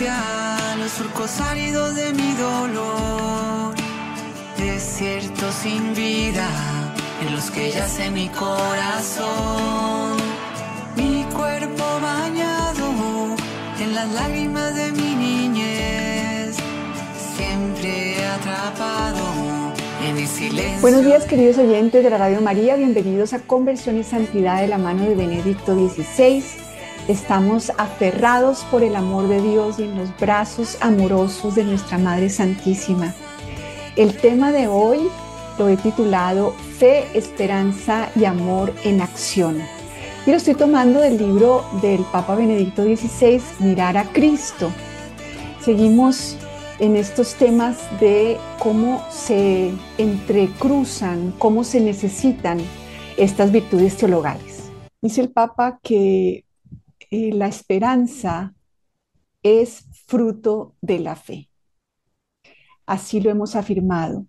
los surcos áridos de mi dolor, desierto sin vida en los que yace mi corazón, mi cuerpo bañado en las lágrimas de mi niñez, siempre atrapado en el silencio. Buenos días queridos oyentes de la Radio María, bienvenidos a Conversión y Santidad de la mano de Benedicto XVI. Estamos aferrados por el amor de Dios y en los brazos amorosos de nuestra Madre Santísima. El tema de hoy lo he titulado Fe, Esperanza y Amor en Acción. Y lo estoy tomando del libro del Papa Benedicto XVI, Mirar a Cristo. Seguimos en estos temas de cómo se entrecruzan, cómo se necesitan estas virtudes teologales. Dice el Papa que eh, la esperanza es fruto de la fe. Así lo hemos afirmado.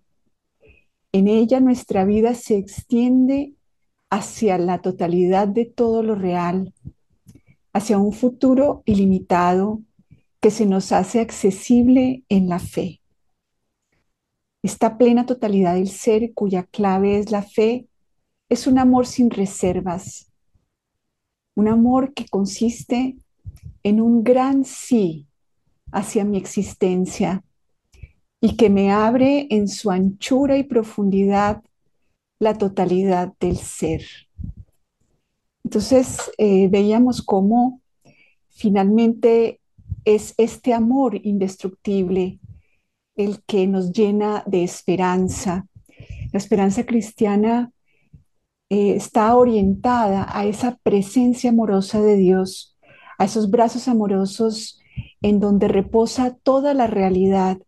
En ella nuestra vida se extiende hacia la totalidad de todo lo real, hacia un futuro ilimitado que se nos hace accesible en la fe. Esta plena totalidad del ser, cuya clave es la fe, es un amor sin reservas, un amor que consiste en un gran sí hacia mi existencia y que me abre en su anchura y profundidad la totalidad del ser. Entonces eh, veíamos cómo finalmente es este amor indestructible el que nos llena de esperanza. La esperanza cristiana eh, está orientada a esa presencia amorosa de Dios, a esos brazos amorosos en donde reposa toda la realidad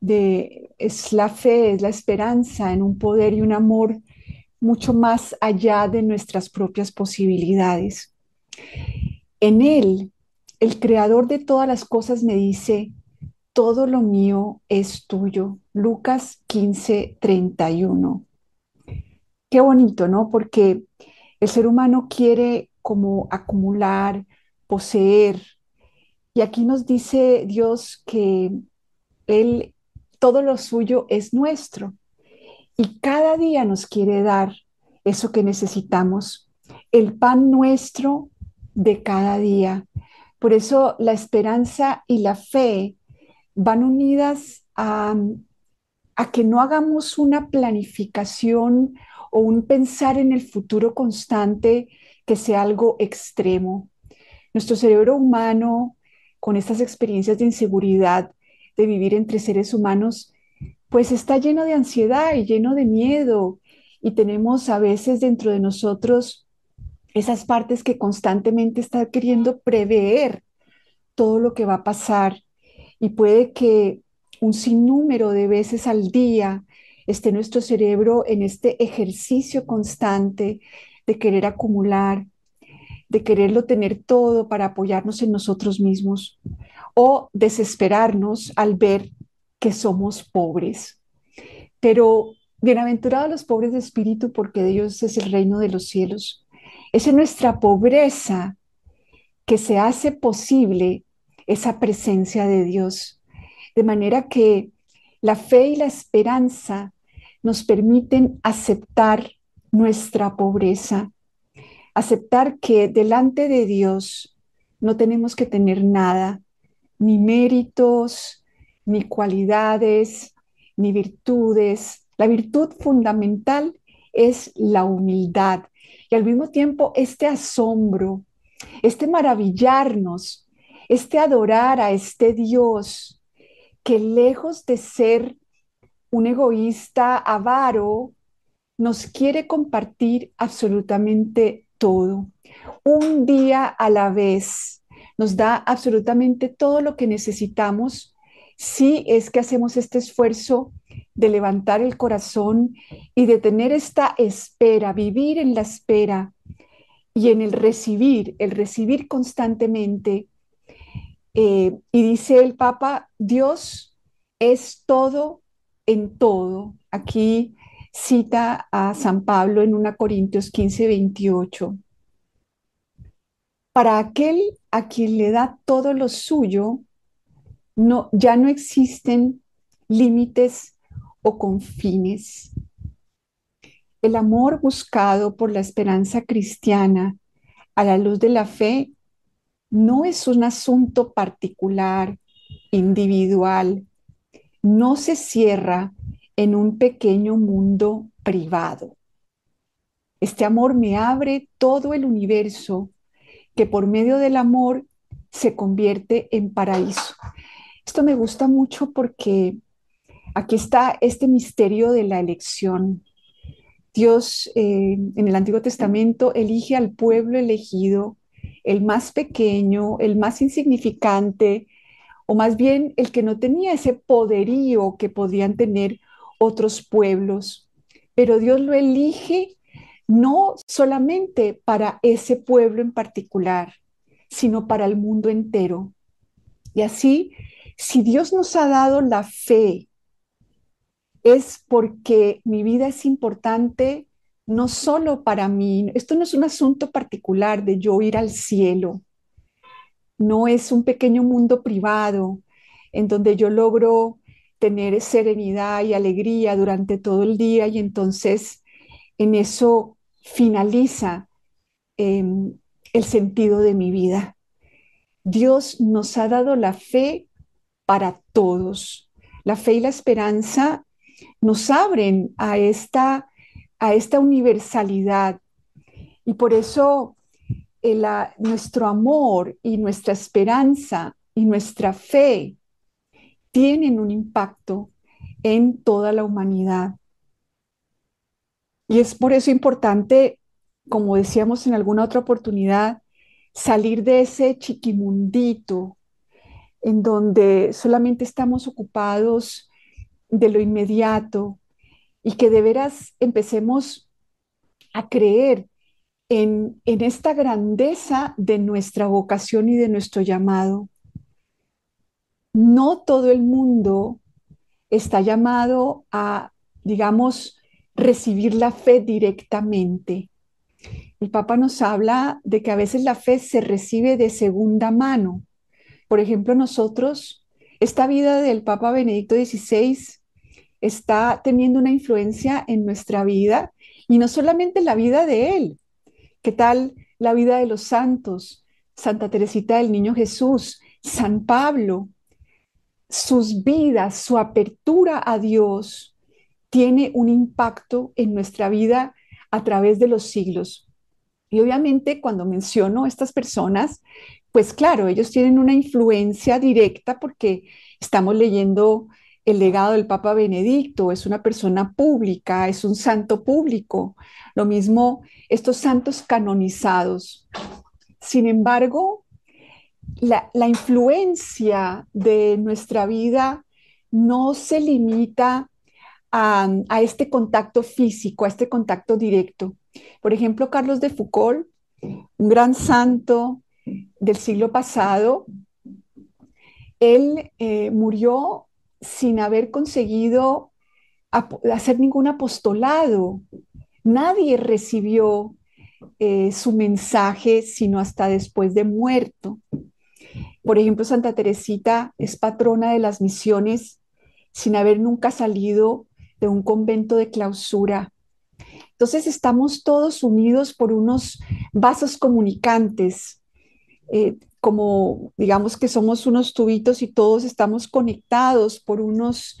de es la fe, es la esperanza en un poder y un amor mucho más allá de nuestras propias posibilidades. En él el creador de todas las cosas me dice, todo lo mío es tuyo. Lucas 15, 31. Qué bonito, ¿no? Porque el ser humano quiere como acumular, poseer. Y aquí nos dice Dios que Él, todo lo suyo es nuestro. Y cada día nos quiere dar eso que necesitamos, el pan nuestro de cada día. Por eso la esperanza y la fe van unidas a, que no hagamos una planificación o un pensar en el futuro constante que sea algo extremo. Nuestro cerebro humano, con estas experiencias de inseguridad, de vivir entre seres humanos, pues está lleno de ansiedad y lleno de miedo. Y tenemos a veces dentro de nosotros esas partes que constantemente están queriendo prever todo lo que va a pasar y puede que un sinnúmero de veces al día esté nuestro cerebro en este ejercicio constante de querer acumular, de quererlo tener todo para apoyarnos en nosotros mismos o desesperarnos al ver que somos pobres. Pero bienaventurados los pobres de espíritu porque de ellos es el reino de los cielos. Es en nuestra pobreza que se hace posible esa presencia de Dios. De manera que la fe y la esperanza nos permiten aceptar nuestra pobreza, aceptar que delante de Dios no tenemos que tener nada, ni méritos, ni cualidades, ni virtudes. La virtud fundamental es la humildad, y al mismo tiempo este asombro, este maravillarnos, este adorar a este Dios que lejos de ser un egoísta avaro, nos quiere compartir absolutamente todo. Un día a la vez nos da absolutamente todo lo que necesitamos si es que hacemos este esfuerzo de levantar el corazón y de tener esta espera, vivir en la espera y en el recibir, el recibir constantemente. Eh, y dice el Papa, Dios es todo en todo. Aquí cita a San Pablo en 1 Corintios 15, 28. Para aquel a quien le da todo lo suyo, no, ya no existen límites o confines. El amor buscado por la esperanza cristiana a la luz de la fe no es un asunto particular, individual, no se cierra en un pequeño mundo privado. Este amor me abre todo el universo que por medio del amor se convierte en paraíso. Esto me gusta mucho porque aquí está este misterio de la elección. Dios eh, en el Antiguo Testamento elige al pueblo elegido, el más pequeño, el más insignificante, o más bien el que no tenía ese poderío que podían tener otros pueblos. Pero Dios lo elige no solamente para ese pueblo en particular, sino para el mundo entero. Y así, si Dios nos ha dado la fe, es porque mi vida es importante no solo para mí, esto no es un asunto particular de yo ir al cielo, no es un pequeño mundo privado en donde yo logro tener serenidad y alegría durante todo el día y entonces en eso finaliza em, el sentido de mi vida. Dios nos ha dado la fe para todos. La fe y la esperanza nos abren a esta, a esta universalidad y por eso nuestro amor y nuestra esperanza y nuestra fe tienen un impacto en toda la humanidad. Y es por eso importante, como decíamos en alguna otra oportunidad, salir de ese chiquimundito en donde solamente estamos ocupados de lo inmediato y que de veras empecemos a creer en, esta grandeza de nuestra vocación y de nuestro llamado. No todo el mundo está llamado a, digamos, recibir la fe directamente. El Papa nos habla de que a veces la fe se recibe de segunda mano. Por ejemplo, nosotros, esta vida del Papa Benedicto XVI está teniendo una influencia en nuestra vida y no solamente en la vida de él, ¿Qué tal la vida de los santos? Santa Teresita del Niño Jesús, San Pablo, sus vidas, su apertura a Dios tiene un impacto en nuestra vida a través de los siglos. Y obviamente cuando menciono estas personas, pues claro, ellos tienen una influencia directa porque estamos leyendo el legado del Papa Benedicto, es una persona pública, es un santo público. Lo mismo estos santos canonizados. Sin embargo, la, influencia de nuestra vida no se limita a, este contacto físico, a este contacto directo. Por ejemplo, Carlos de Foucault, un gran santo del siglo pasado, él eh, murió sin haber conseguido hacer ningún apostolado. Nadie recibió eh, su mensaje sino hasta después de muerto. Por ejemplo, Santa Teresita es patrona de las misiones sin haber nunca salido de un convento de clausura. Entonces estamos todos unidos por unos vasos comunicantes. Eh, como digamos que somos unos tubitos y todos estamos conectados por unos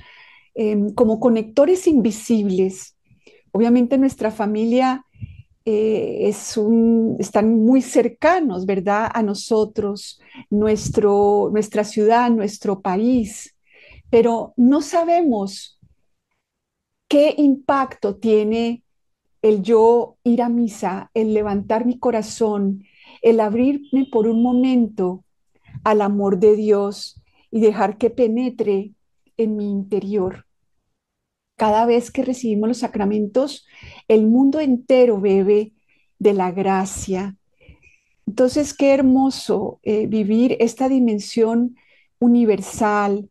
em, como conectores invisibles. Obviamente nuestra familia eh, es un, están muy cercanos, ¿verdad? A nosotros, nuestro, nuestra ciudad, nuestro país, pero no sabemos qué impacto tiene el yo ir a misa, el levantar mi corazón, el abrirme por un momento al amor de Dios y dejar que penetre en mi interior. Cada vez que recibimos los sacramentos, el mundo entero bebe de la gracia. Entonces, qué hermoso eh, vivir esta dimensión universal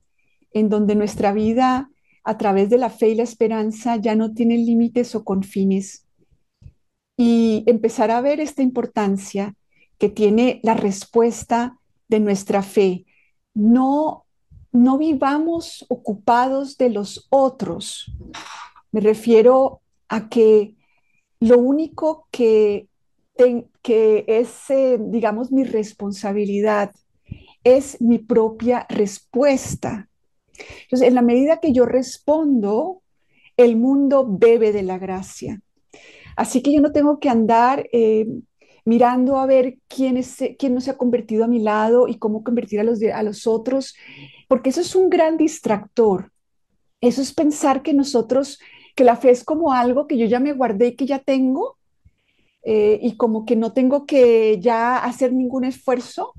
en donde nuestra vida a través de la fe y la esperanza ya no tiene límites o confines. Y empezar a ver esta importancia que tiene la respuesta de nuestra fe, no no vivamos ocupados de los otros. Me refiero a que lo único que, que es, eh, digamos, mi responsabilidad es mi propia respuesta. Entonces, en la medida que yo respondo, el mundo bebe de la gracia. Así que yo no tengo que andar eh, mirando a ver quién, es, quién no se ha convertido a mi lado y cómo convertir a los, a los otros, porque eso es un gran distractor. Eso es pensar que nosotros, que la fe es como algo que yo ya me guardé y que ya tengo, eh, y como que no tengo que ya hacer ningún esfuerzo,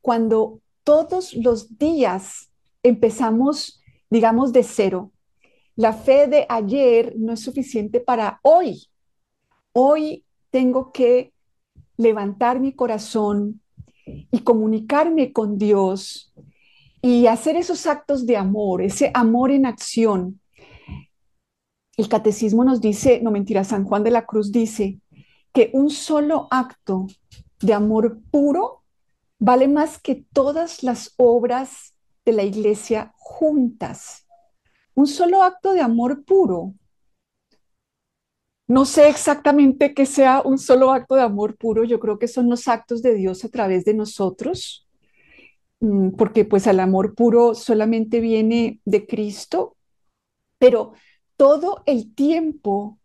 cuando todos los días empezamos, digamos, de cero. La fe de ayer no es suficiente para hoy. Hoy tengo que levantar mi corazón y comunicarme con Dios y hacer esos actos de amor, ese amor en acción. El catecismo nos dice, no mentira, San Juan de la Cruz dice que un solo acto de amor puro vale más que todas las obras de la iglesia juntas. Un solo acto de amor puro no sé exactamente que sea un solo acto de amor puro, yo creo que son los actos de Dios a través de nosotros, mm, porque pues el amor puro solamente viene de Cristo, pero todo el tiempo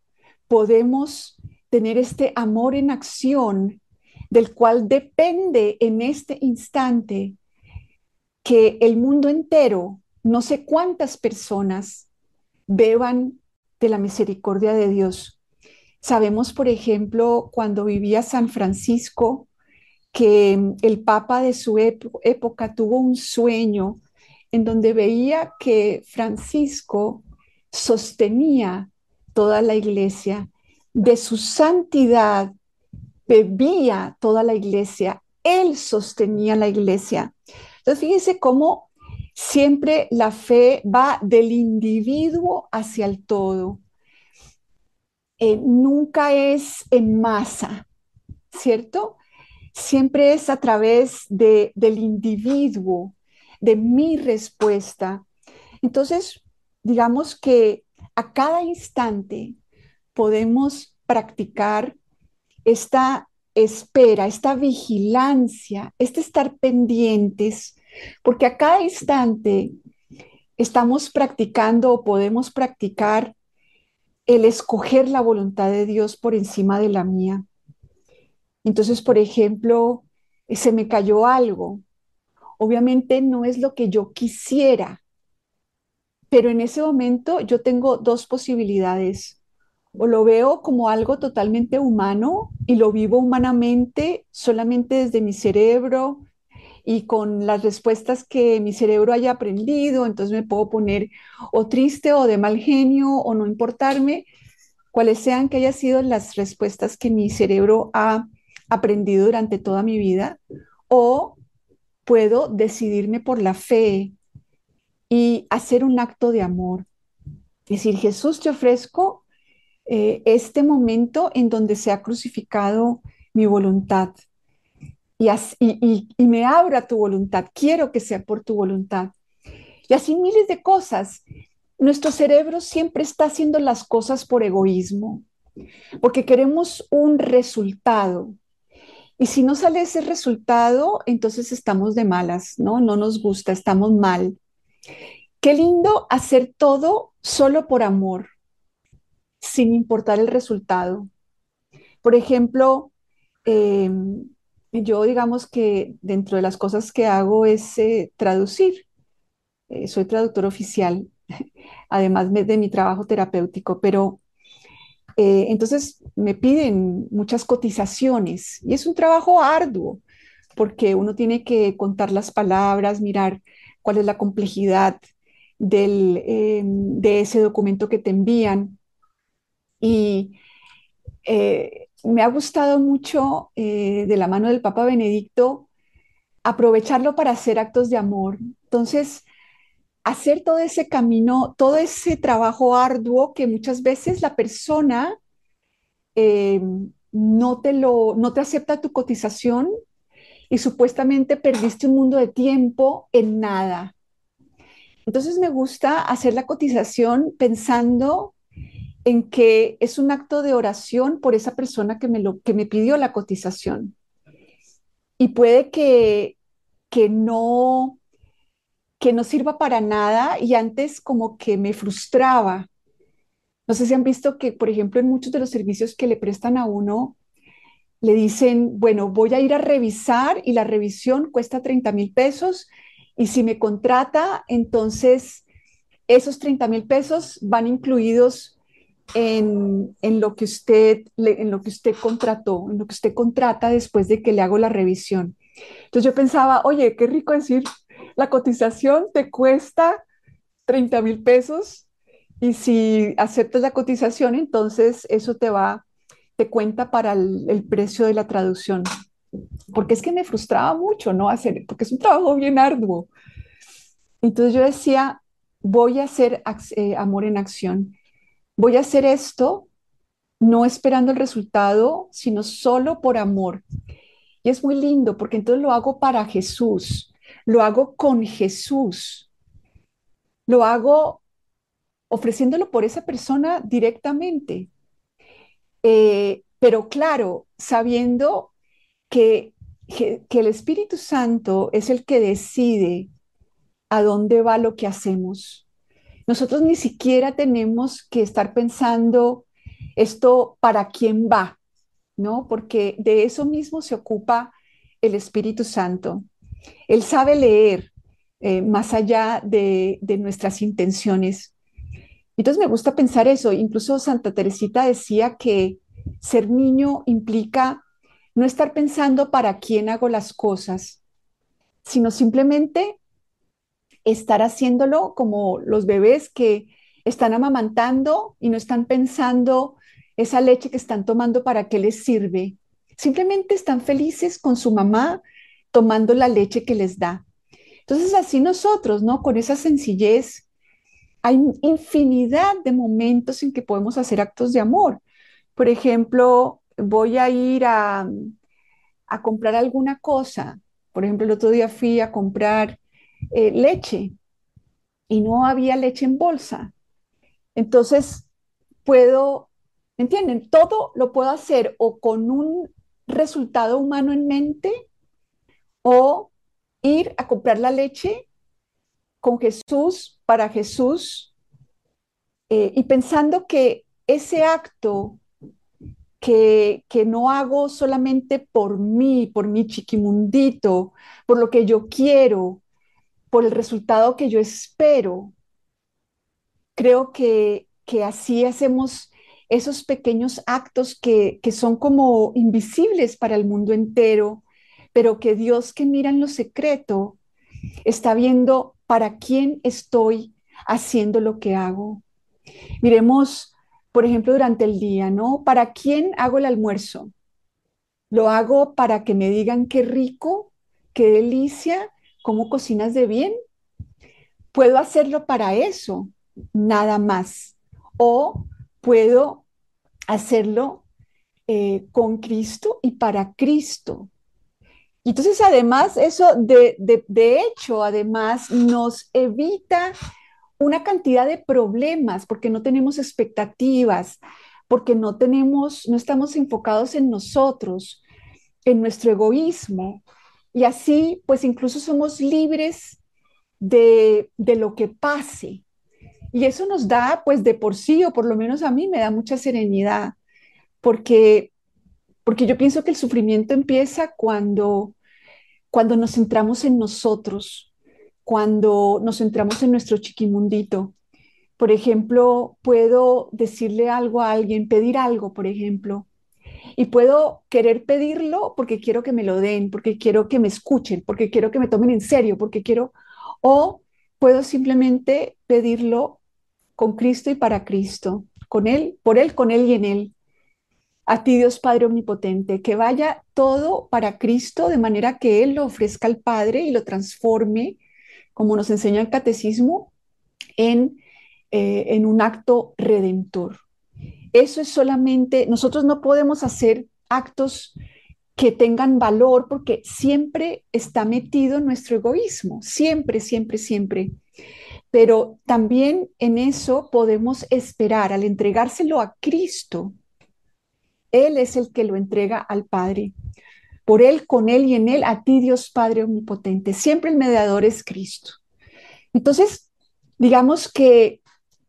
podemos tener este amor en acción del cual depende en este instante que el mundo entero, no sé cuántas personas, beban de la misericordia de Dios. Sabemos, por ejemplo, cuando vivía San Francisco, que mm, el Papa de su época tuvo un sueño en donde veía que Francisco sostenía toda la iglesia, de su santidad bebía toda la iglesia, él sostenía la iglesia. Entonces, fíjense cómo siempre la fe va del individuo hacia el todo. Eh, nunca es en masa, ¿cierto? Siempre es a través de, del individuo, de mi respuesta. Entonces, digamos que a cada instante podemos practicar esta espera, esta vigilancia, este estar pendientes, porque a cada instante estamos practicando o podemos practicar el escoger la voluntad de Dios por encima de la mía. Entonces, por ejemplo, se me cayó algo. Obviamente no es lo que yo quisiera, pero en ese momento yo tengo dos posibilidades. O lo veo como algo totalmente humano y lo vivo humanamente solamente desde mi cerebro y con las respuestas que mi cerebro haya aprendido, entonces me puedo poner o triste o de mal genio o no importarme, cuáles sean que hayan sido las respuestas que mi cerebro ha aprendido durante toda mi vida, o puedo decidirme por la fe y hacer un acto de amor. Decir, Jesús, te ofrezco eh, este momento en donde se ha crucificado mi voluntad y, me abra tu voluntad, quiero que sea por tu voluntad. Y así miles de cosas. Nuestro cerebro siempre está haciendo las cosas por egoísmo, porque queremos un resultado. Y si no sale ese resultado, entonces estamos de malas, ¿no? No nos gusta, estamos mal. Qué lindo hacer todo solo por amor, sin importar el resultado. Por ejemplo, eh, yo digamos que dentro de las cosas que hago es eh, traducir. Eh, soy traductor oficial, además de mi trabajo terapéutico, pero eh, entonces me piden muchas cotizaciones y es un trabajo arduo porque uno tiene que contar las palabras, mirar cuál es la complejidad del, de ese documento que te envían. Y me ha gustado mucho eh, de la mano del Papa Benedicto aprovecharlo para hacer actos de amor. Entonces, hacer todo ese camino, todo ese trabajo arduo que muchas veces la persona eh, no, te lo, no te acepta tu cotización y supuestamente perdiste un mundo de tiempo en nada. Entonces me gusta hacer la cotización pensando en que es un acto de oración por esa persona que me, lo, que me pidió la cotización. Y puede que, que no que no sirva para nada y antes como que me frustraba. No sé si han visto que, por ejemplo, en muchos de los servicios que le prestan a uno, le dicen, bueno, voy a ir a revisar y la revisión cuesta 30 mil pesos y si me contrata, entonces esos 30 mil pesos van incluidos en, en, lo que usted, en lo que usted contrató, en lo que usted contrata después de que le hago la revisión. Entonces yo pensaba, oye, qué rico decir, la cotización te cuesta 30 mil pesos y si aceptas la cotización, entonces eso te va, te cuenta para el, el precio de la traducción. Porque es que me frustraba mucho, ¿no? Hacer, porque es un trabajo bien arduo. Entonces yo decía, voy a hacer eh, amor en acción. Voy a hacer esto no esperando el resultado, sino solo por amor. Y es muy lindo porque entonces lo hago para Jesús, lo hago con Jesús, lo hago ofreciéndolo por esa persona directamente. Eh, pero claro, sabiendo que, que, que el Espíritu Santo es el que decide a dónde va lo que hacemos. Nosotros ni siquiera tenemos que estar pensando esto para quién va, ¿no? Porque de eso mismo se ocupa el Espíritu Santo. Él sabe leer eh, más allá de, de nuestras intenciones. Entonces me gusta pensar eso. Incluso Santa Teresita decía que ser niño implica no estar pensando para quién hago las cosas, sino simplemente estar haciéndolo como los bebés que están amamantando y no están pensando esa leche que están tomando para qué les sirve. Simplemente están felices con su mamá tomando la leche que les da. Entonces así nosotros, ¿no? Con esa sencillez, hay infinidad de momentos en que podemos hacer actos de amor. Por ejemplo, voy a ir a, a comprar alguna cosa. Por ejemplo, el otro día fui a comprar eh, leche y no había leche en bolsa. Entonces, puedo, ¿entienden? Todo lo puedo hacer o con un resultado humano en mente o ir a comprar la leche con Jesús, para Jesús, eh, y pensando que ese acto que, que, no hago solamente por mí, por mi chiquimundito, por lo que yo quiero, por el resultado que yo espero. Creo que, que así hacemos esos pequeños actos que, que son como invisibles para el mundo entero, pero que Dios que mira en lo secreto está viendo para quién estoy haciendo lo que hago. Miremos, por ejemplo, durante el día, ¿no? ¿Para quién hago el almuerzo? ¿Lo hago para que me digan qué rico, qué delicia, cómo cocinas de bien, puedo hacerlo para eso, nada más. O puedo hacerlo eh, con Cristo y para Cristo. Y entonces, además, eso de, de, de hecho, además, nos evita una cantidad de problemas porque no tenemos expectativas, porque no tenemos, no estamos enfocados en nosotros, en nuestro egoísmo, y así, pues incluso somos libres de, lo que pase. Y eso nos da, pues de por sí, o por lo menos a mí me da mucha serenidad, porque, porque yo pienso que el sufrimiento empieza cuando, cuando nos centramos en nosotros, cuando nos centramos en nuestro chiquimundito. Por ejemplo, puedo decirle algo a alguien, pedir algo, por ejemplo, y puedo querer pedirlo porque quiero que me lo den, porque quiero que me escuchen, porque quiero que me tomen en serio, porque quiero, o puedo simplemente pedirlo con Cristo y para Cristo, con Él, por Él, con Él y en Él. A ti, Dios Padre Omnipotente, que vaya todo para Cristo de manera que Él lo ofrezca al Padre y lo transforme, como nos enseña el catecismo, en, eh, en un acto redentor. Eso es solamente, nosotros no podemos hacer actos que tengan valor porque siempre está metido nuestro egoísmo, siempre, siempre, siempre. Pero también en eso podemos esperar, al entregárselo a Cristo, Él es el que lo entrega al Padre. Por Él, con Él y en Él, a ti Dios Padre Omnipotente. Siempre el mediador es Cristo. Entonces, digamos que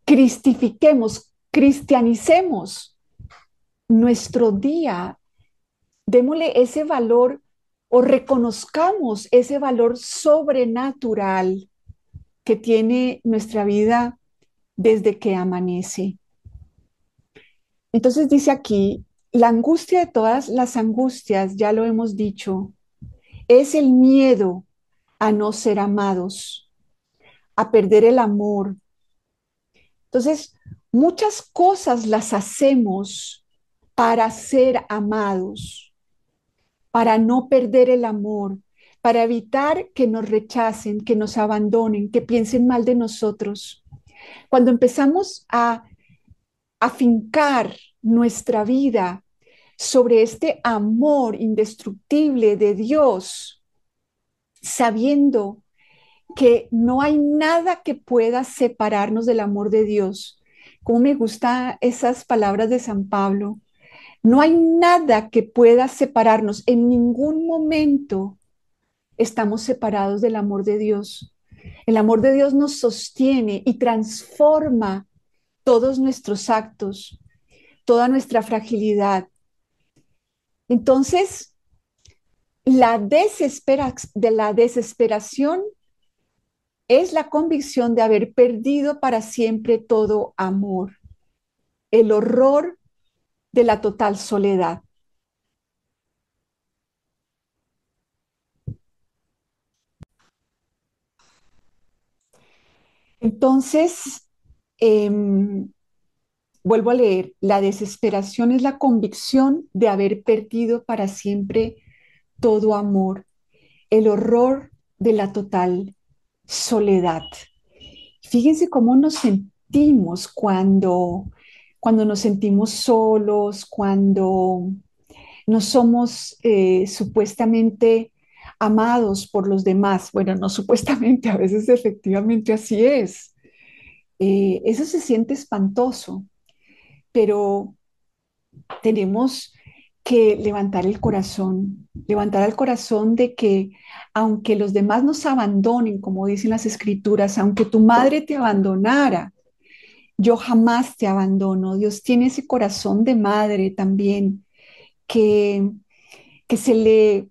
cristifiquemos, cristianicemos nuestro día, démosle ese valor o reconozcamos ese valor sobrenatural que tiene nuestra vida desde que amanece. Entonces dice aquí, la angustia de todas las angustias, ya lo hemos dicho, es el miedo a no ser amados, a perder el amor. Entonces, muchas cosas las hacemos para ser amados, para no perder el amor, para evitar que nos rechacen, que nos abandonen, que piensen mal de nosotros. Cuando empezamos a afincar nuestra vida sobre este amor indestructible de Dios, sabiendo que no hay nada que pueda separarnos del amor de Dios. Como me gustan esas palabras de San Pablo. No hay nada que pueda separarnos en ningún momento estamos separados del amor de Dios. El amor de Dios nos sostiene y transforma todos nuestros actos, toda nuestra fragilidad. Entonces, la, desespera de la desesperación es la convicción de haber perdido para siempre todo amor, el horror de la total soledad. Entonces, em, vuelvo a leer, la desesperación es la convicción de haber perdido para siempre todo amor, el horror de la total soledad. Fíjense cómo nos sentimos cuando, cuando nos sentimos solos, cuando no somos eh, supuestamente amados por los demás. Bueno, no supuestamente, a veces efectivamente así es. Eh, eso se siente espantoso, pero tenemos que levantar el corazón, levantar el corazón de que aunque los demás nos abandonen, como dicen las escrituras, aunque tu madre te abandonara, yo jamás te abandono. Dios tiene ese corazón de madre también que, que se le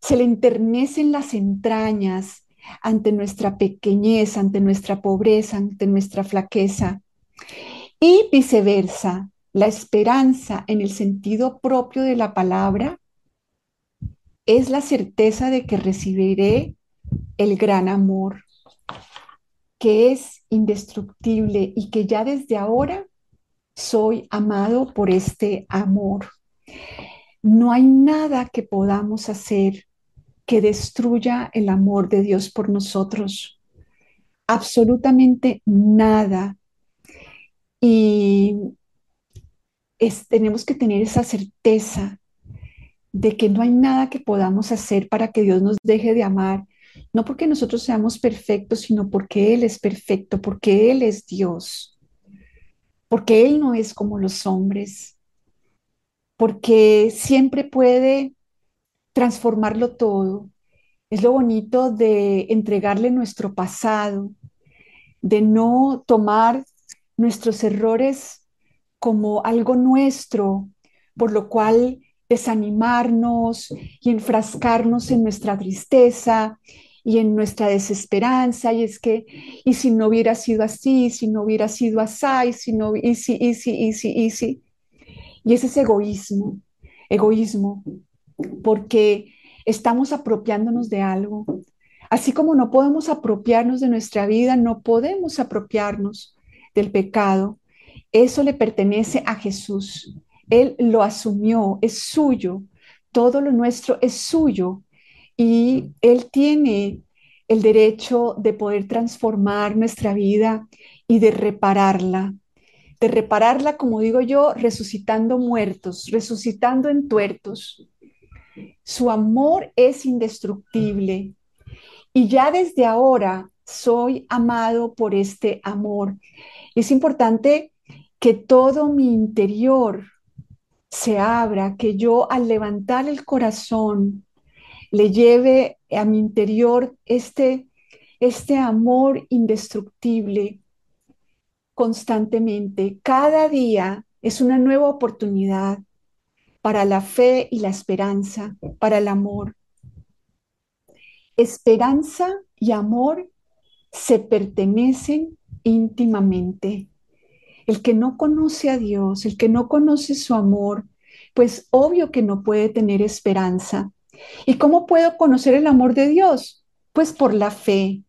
se le enternecen las entrañas ante nuestra pequeñez, ante nuestra pobreza, ante nuestra flaqueza. Y viceversa, la esperanza en el sentido propio de la palabra es la certeza de que recibiré el gran amor, que es indestructible y que ya desde ahora soy amado por este amor. No hay nada que podamos hacer que destruya el amor de Dios por nosotros. Absolutamente nada. Y tenemos que tener esa certeza de que no hay nada que podamos hacer para que Dios nos deje de amar, no porque nosotros seamos perfectos, sino porque Él es perfecto, porque Él es Dios, porque Él no es como los hombres, porque siempre puede transformarlo todo. Es lo bonito de entregarle nuestro pasado, de no tomar nuestros errores como algo nuestro, por lo cual desanimarnos y enfrascarnos en nuestra tristeza y en nuestra desesperanza. Y es que, y si no hubiera sido así, si no hubiera sido así, y si no, y si, y si, y si, y si. Y ese es egoísmo, egoísmo porque estamos apropiándonos de algo. Así como no podemos apropiarnos de nuestra vida, no podemos apropiarnos del pecado. Eso le pertenece a Jesús. Él lo asumió, es suyo. Todo lo nuestro es suyo. Y Él tiene el derecho de poder transformar nuestra vida y de repararla. De repararla, como digo yo, resucitando muertos, resucitando entuertos, su amor es indestructible y ya desde ahora soy amado por este amor. Es importante que todo mi interior se abra, que yo al levantar el corazón le lleve a mi interior este, este amor indestructible constantemente. Cada día es una nueva oportunidad para la fe y la esperanza, para el amor. Esperanza y amor se pertenecen íntimamente. El que no conoce a Dios, el que no conoce su amor, pues obvio que no puede tener esperanza. ¿Y cómo puedo conocer el amor de Dios? Pues por la fe.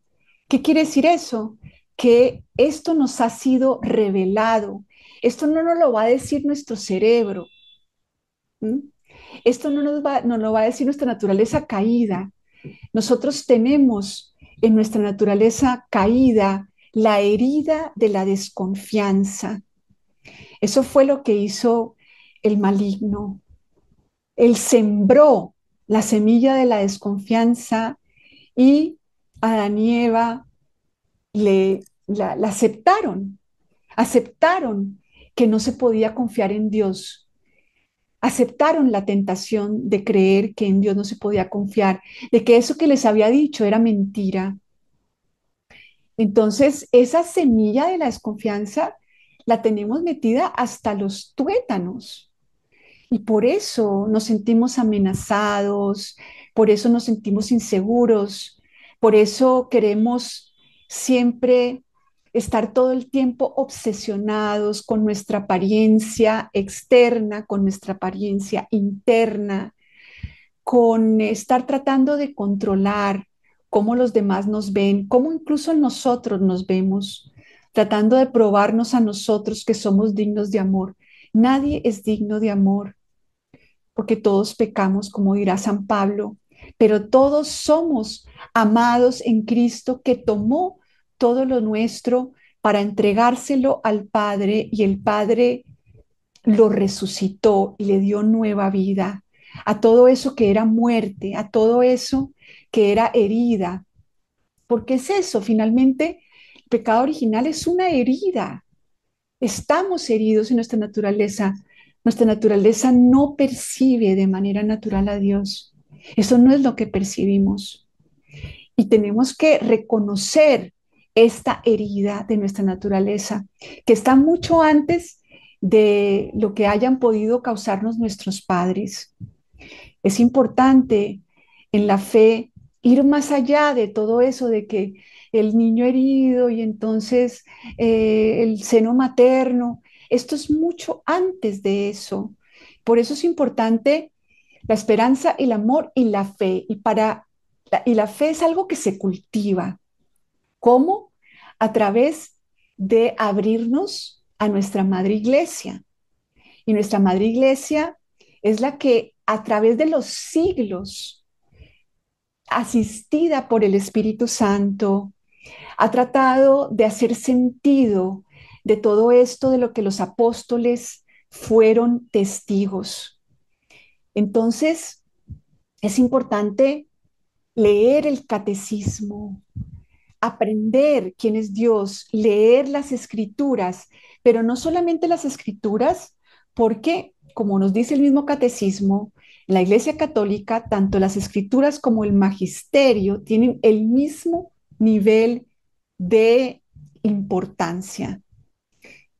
¿Qué quiere decir eso? Que esto nos ha sido revelado. Esto no nos lo va a decir nuestro cerebro. Esto no nos, va, no lo va a decir nuestra naturaleza caída. Nosotros tenemos en nuestra naturaleza caída la herida de la desconfianza. Eso fue lo que hizo el maligno. Él sembró la semilla de la desconfianza y Adán y Eva le, la, la aceptaron, aceptaron que no se podía confiar en Dios, aceptaron la tentación de creer que en Dios no se podía confiar, de que eso que les había dicho era mentira. Entonces, esa semilla de la desconfianza la tenemos metida hasta los tuétanos. Y por eso nos sentimos amenazados, por eso nos sentimos inseguros, por eso queremos siempre estar todo el tiempo obsesionados con nuestra apariencia externa, con nuestra apariencia interna, con estar tratando de controlar cómo los demás nos ven, cómo incluso nosotros nos vemos, tratando de probarnos a nosotros que somos dignos de amor. Nadie es digno de amor, porque todos pecamos, como dirá San Pablo, pero todos somos amados en Cristo que tomó todo lo nuestro para entregárselo al Padre y el Padre lo resucitó y le dio nueva vida a todo eso que era muerte, a todo eso que era herida. Porque es eso, finalmente, el pecado original es una herida. Estamos heridos en nuestra naturaleza. Nuestra naturaleza no percibe de manera natural a Dios. Eso no es lo que percibimos. Y tenemos que reconocer esta herida de nuestra naturaleza, que está mucho antes de lo que hayan podido causarnos nuestros padres. Es importante en la fe ir más allá de todo eso, de que el niño herido y entonces eh, el seno materno, esto es mucho antes de eso. Por eso es importante la esperanza, el amor y la fe. Y, para, y la fe es algo que se cultiva. ¿Cómo? A través de abrirnos a nuestra madre iglesia. Y nuestra madre iglesia es la que a través de los siglos, asistida por el Espíritu Santo, ha tratado de hacer sentido de todo esto de lo que los apóstoles fueron testigos. Entonces, es importante leer el catecismo, aprender quién es Dios, leer las escrituras, pero no solamente las escrituras, porque, como nos dice el mismo catecismo, en la Iglesia Católica, tanto las escrituras como el magisterio tienen el mismo nivel de importancia.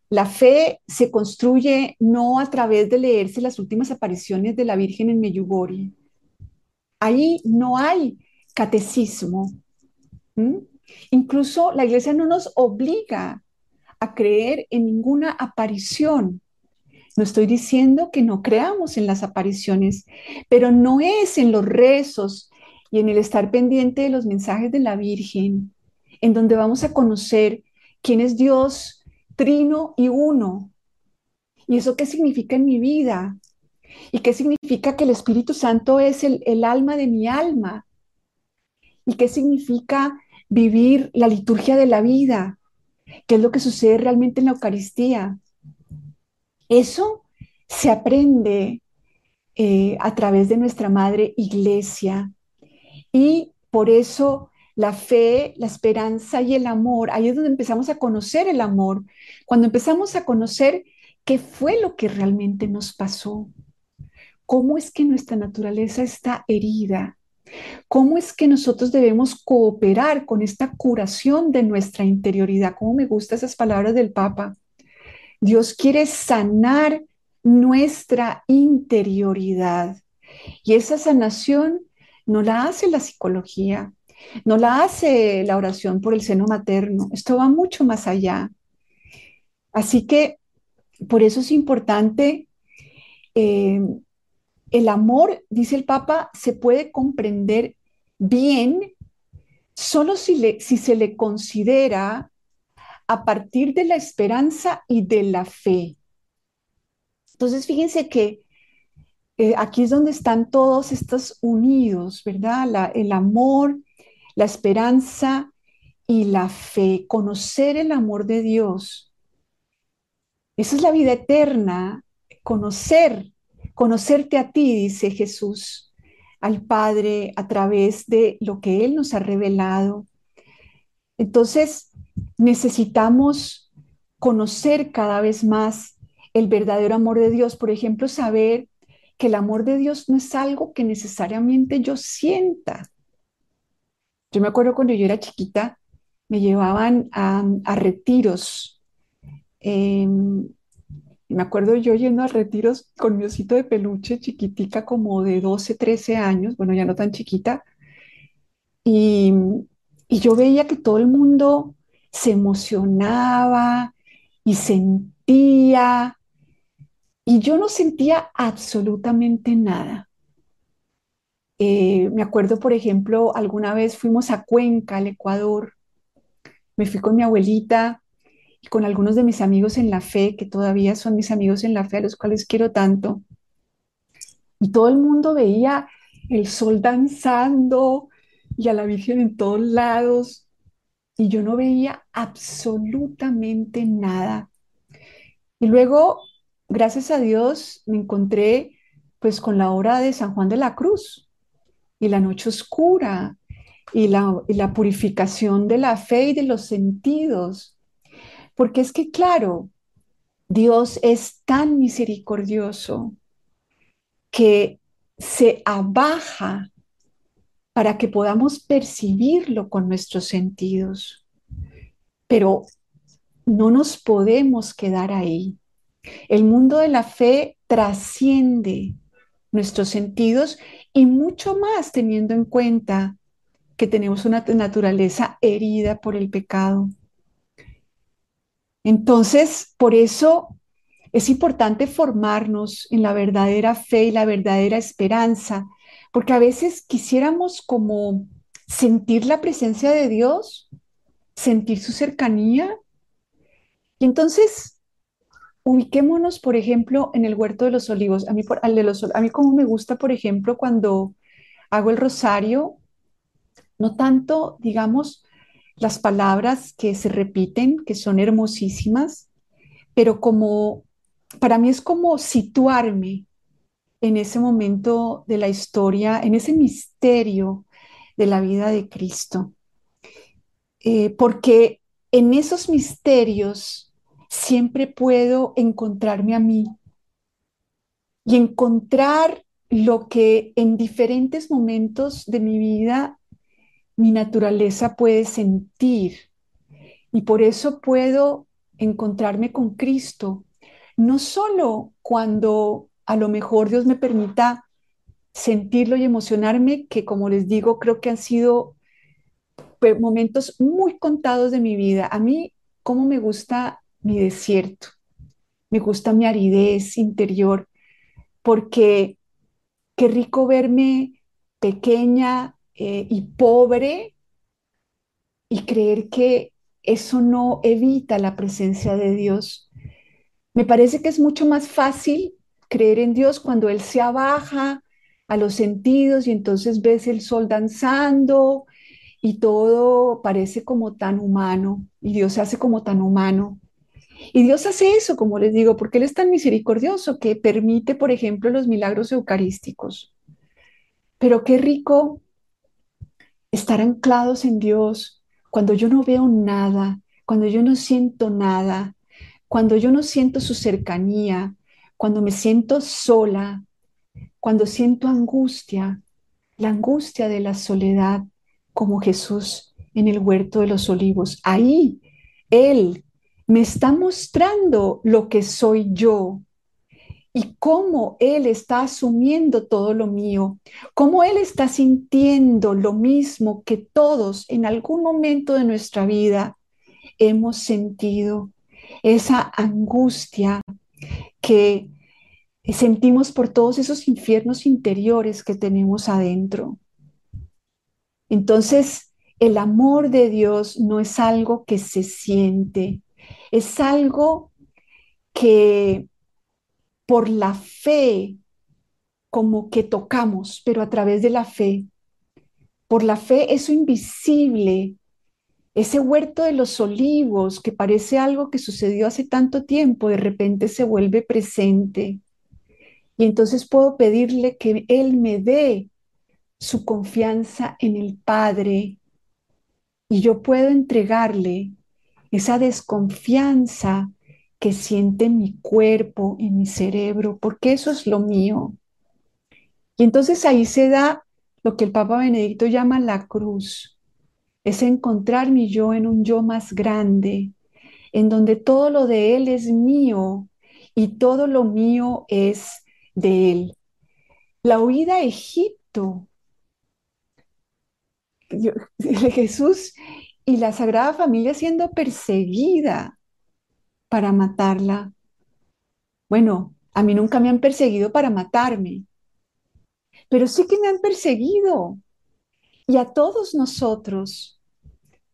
La fe se construye no a través de leerse las últimas apariciones de la Virgen en Meyugori. Ahí no hay catecismo. Incluso la iglesia no nos obliga a creer en ninguna aparición. No estoy diciendo que no creamos en las apariciones, pero no es en los rezos y en el estar pendiente de los mensajes de la Virgen, en donde vamos a conocer quién es Dios trino y uno. ¿Y eso qué significa en mi vida? ¿Y qué significa que el Espíritu Santo es el, el alma de mi alma? ¿Y qué significa vivir la liturgia de la vida, qué es lo que sucede realmente en la Eucaristía. Eso se aprende eh, a través de nuestra madre iglesia y por eso la fe, la esperanza y el amor. Ahí es donde empezamos a conocer el amor, cuando empezamos a conocer qué fue lo que realmente nos pasó, cómo es que nuestra naturaleza está herida, cómo es que nosotros debemos cooperar con esta curación de nuestra interioridad. Cómo me gustan esas palabras del Papa. Dios quiere sanar nuestra interioridad y esa sanación no la hace la psicología, no la hace la oración por el seno materno, esto va mucho más allá. Así que por eso es importante, eh, el amor, dice el Papa, se puede comprender bien solo si, si se le considera a partir de la esperanza y de la fe. Entonces, fíjense que eh, aquí es donde están todos estos unidos, ¿verdad? el amor, la esperanza y la fe, conocer el amor de Dios. Esa es la vida eterna, conocer, conocerte a ti, dice Jesús, al Padre a través de lo que Él nos ha revelado. Entonces, necesitamos conocer cada vez más el verdadero amor de Dios. Por ejemplo, saber que el amor de Dios no es algo que necesariamente yo sienta. Yo me acuerdo cuando yo era chiquita, me llevaban a, retiros. Em, me acuerdo yo yendo a retiros con mi osito de peluche chiquitica como de 12, 13 años, bueno, ya no tan chiquita, y, y yo veía que todo el mundo se emocionaba y sentía y yo no sentía absolutamente nada. Eh, me acuerdo, por ejemplo, alguna vez fuimos a Cuenca, al Ecuador. Me fui con mi abuelita y con algunos de mis amigos en la fe, que todavía son mis amigos en la fe, a los cuales quiero tanto. Y todo el mundo veía el sol danzando y a la Virgen en todos lados. Y yo no veía absolutamente nada. Y luego gracias a Dios me encontré pues con la obra de San Juan de la Cruz y la noche oscura y la, y la purificación de la fe y de los sentidos. Porque es que, claro, Dios es tan misericordioso que se abaja para que podamos percibirlo con nuestros sentidos. Pero no nos podemos quedar ahí. El mundo de la fe trasciende nuestros sentidos y mucho más teniendo en cuenta que tenemos una naturaleza herida por el pecado. Entonces, por eso es importante formarnos en la verdadera fe y la verdadera esperanza, porque a veces quisiéramos como sentir la presencia de Dios, sentir su cercanía. Y entonces ubiquémonos, por ejemplo, en el huerto de los olivos. A mí, por, al de los, a mí como me gusta, por ejemplo, cuando hago el rosario, no tanto, digamos, las palabras que se repiten, que son hermosísimas, pero como, para mí es como situarme en ese momento de la historia, en ese misterio de la vida de Cristo. Eh, porque en esos misterios siempre puedo encontrarme a mí y encontrar lo que en diferentes momentos de mi vida mi naturaleza puede sentir. Y por eso puedo encontrarme con Cristo, no solo cuando a lo mejor Dios me permita sentirlo y emocionarme, que como les digo, creo que han sido momentos muy contados de mi vida. A mí, cómo me gusta mi desierto, me gusta mi aridez interior, porque qué rico verme pequeña eh, y pobre y creer que eso no evita la presencia de Dios. Me parece que es mucho más fácil creer en Dios cuando Él se abaja a los sentidos y entonces ves el sol danzando y todo parece como tan humano y Dios se hace como tan humano. Y Dios hace eso, como les digo, porque Él es tan misericordioso que permite, por ejemplo, los milagros eucarísticos. Pero qué rico estar anclados en Dios cuando yo no veo nada, cuando yo no siento nada, cuando yo no siento su cercanía, cuando me siento sola, cuando siento angustia, la angustia de la soledad, como Jesús en el huerto de los olivos. Ahí Él me está mostrando lo que soy yo, y cómo Él está asumiendo todo lo mío, cómo Él está sintiendo lo mismo que todos en algún momento de nuestra vida hemos sentido, esa angustia que sentimos por todos esos infiernos interiores que tenemos adentro. Entonces, el amor de Dios no es algo que se siente, es algo que por la fe como que tocamos, pero a través de la fe. Por la fe, eso invisible, ese huerto de los olivos que parece algo que sucedió hace tanto tiempo, de repente se vuelve presente. Y entonces puedo pedirle que Él me dé su confianza en el Padre y yo puedo entregarle esa desconfianza que siente mi cuerpo y mi cerebro, porque eso es lo mío. Y entonces ahí se da lo que el Papa Benedicto llama la cruz, es encontrar mi yo en un yo más grande, en donde todo lo de Él es mío y todo lo mío es de Él. La huida a Egipto, Jesús y la Sagrada Familia siendo perseguida, para matarla. Bueno, a mí nunca me han perseguido para matarme, pero sí que me han perseguido. Y a todos nosotros,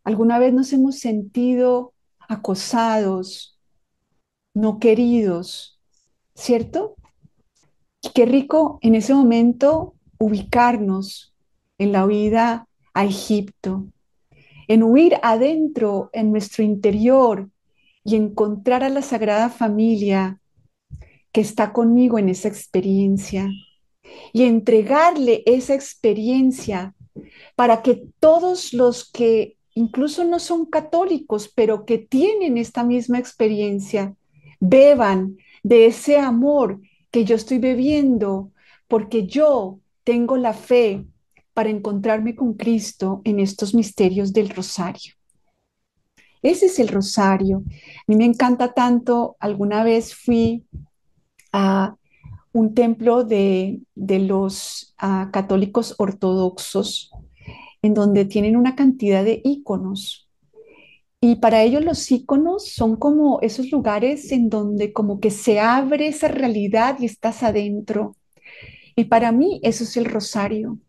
alguna vez nos hemos sentido acosados, no queridos, ¿cierto? Y qué rico en ese momento ubicarnos en la huida a Egipto, en huir adentro, en nuestro interior, y encontrar a la Sagrada Familia que está conmigo en esa experiencia y entregarle esa experiencia para que todos los que incluso no son católicos, pero que tienen esta misma experiencia, beban de ese amor que yo estoy bebiendo, porque yo tengo la fe para encontrarme con Cristo en estos misterios del rosario. Ese es el rosario. A mí me encanta tanto. Alguna vez fui a un templo de, los ah, católicos ortodoxos en donde tienen una cantidad de íconos. Y para ellos los íconos son como esos lugares en donde como que se abre esa realidad y estás adentro. Y para mí eso es el rosario.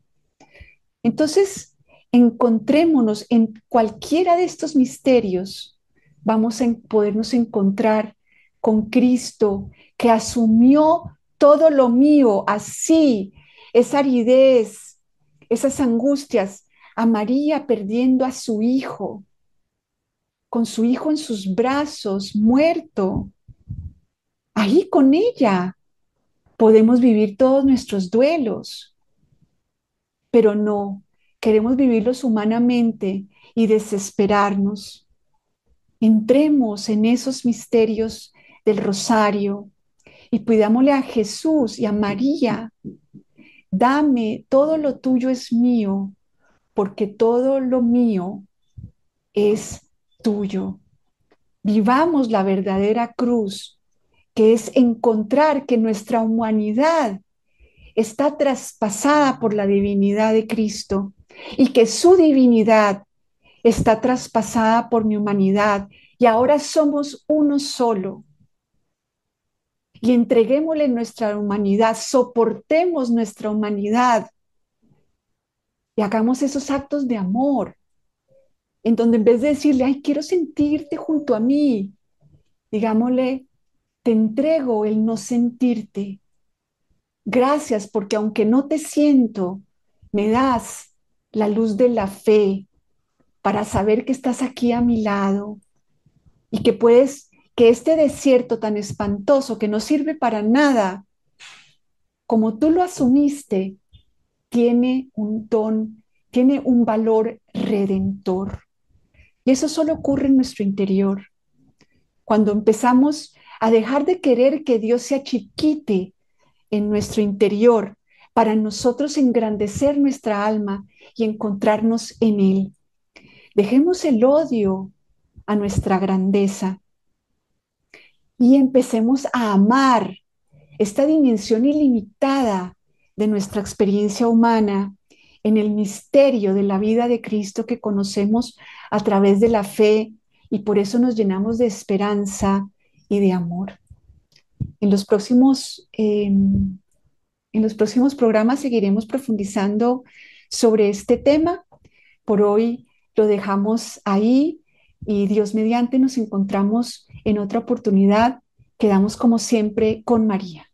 Entonces, encontrémonos en cualquiera de estos misterios, vamos a podernos encontrar con Cristo que asumió todo lo mío, así, esa aridez, esas angustias, a María perdiendo a su hijo, con su hijo en sus brazos, muerto. Ahí con ella podemos vivir todos nuestros duelos, pero no, queremos vivirlos humanamente y desesperarnos. Entremos en esos misterios del rosario y pidámosle a Jesús y a María, dame, todo lo tuyo es mío, porque todo lo mío es tuyo. Vivamos la verdadera cruz, que es encontrar que nuestra humanidad está traspasada por la divinidad de Cristo y que su divinidad está traspasada por mi humanidad y ahora somos uno solo. Y entreguémosle nuestra humanidad, soportemos nuestra humanidad y hagamos esos actos de amor, en donde en vez de decirle, ay, quiero sentirte junto a mí, digámosle, te entrego el no sentirte. Gracias porque aunque no te siento, me das la luz de la fe para saber que estás aquí a mi lado y que puedes, que este desierto tan espantoso que no sirve para nada, como tú lo asumiste, tiene un don tiene un valor redentor. Y eso solo ocurre en nuestro interior. Cuando empezamos a dejar de querer que Dios se achiquite en nuestro interior para nosotros engrandecer nuestra alma y encontrarnos en Él. Dejemos el odio a nuestra grandeza y empecemos a amar esta dimensión ilimitada de nuestra experiencia humana en el misterio de la vida de Cristo que conocemos a través de la fe y por eso nos llenamos de esperanza y de amor. En los próximos, em, en los próximos programas seguiremos profundizando sobre este tema. Por hoy lo dejamos ahí y Dios mediante nos encontramos en otra oportunidad. Quedamos como siempre con María.